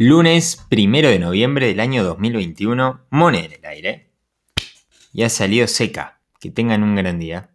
Lunes primero de noviembre del año 2021, moneda en el aire. Y ha salido seca. Que tengan un gran día.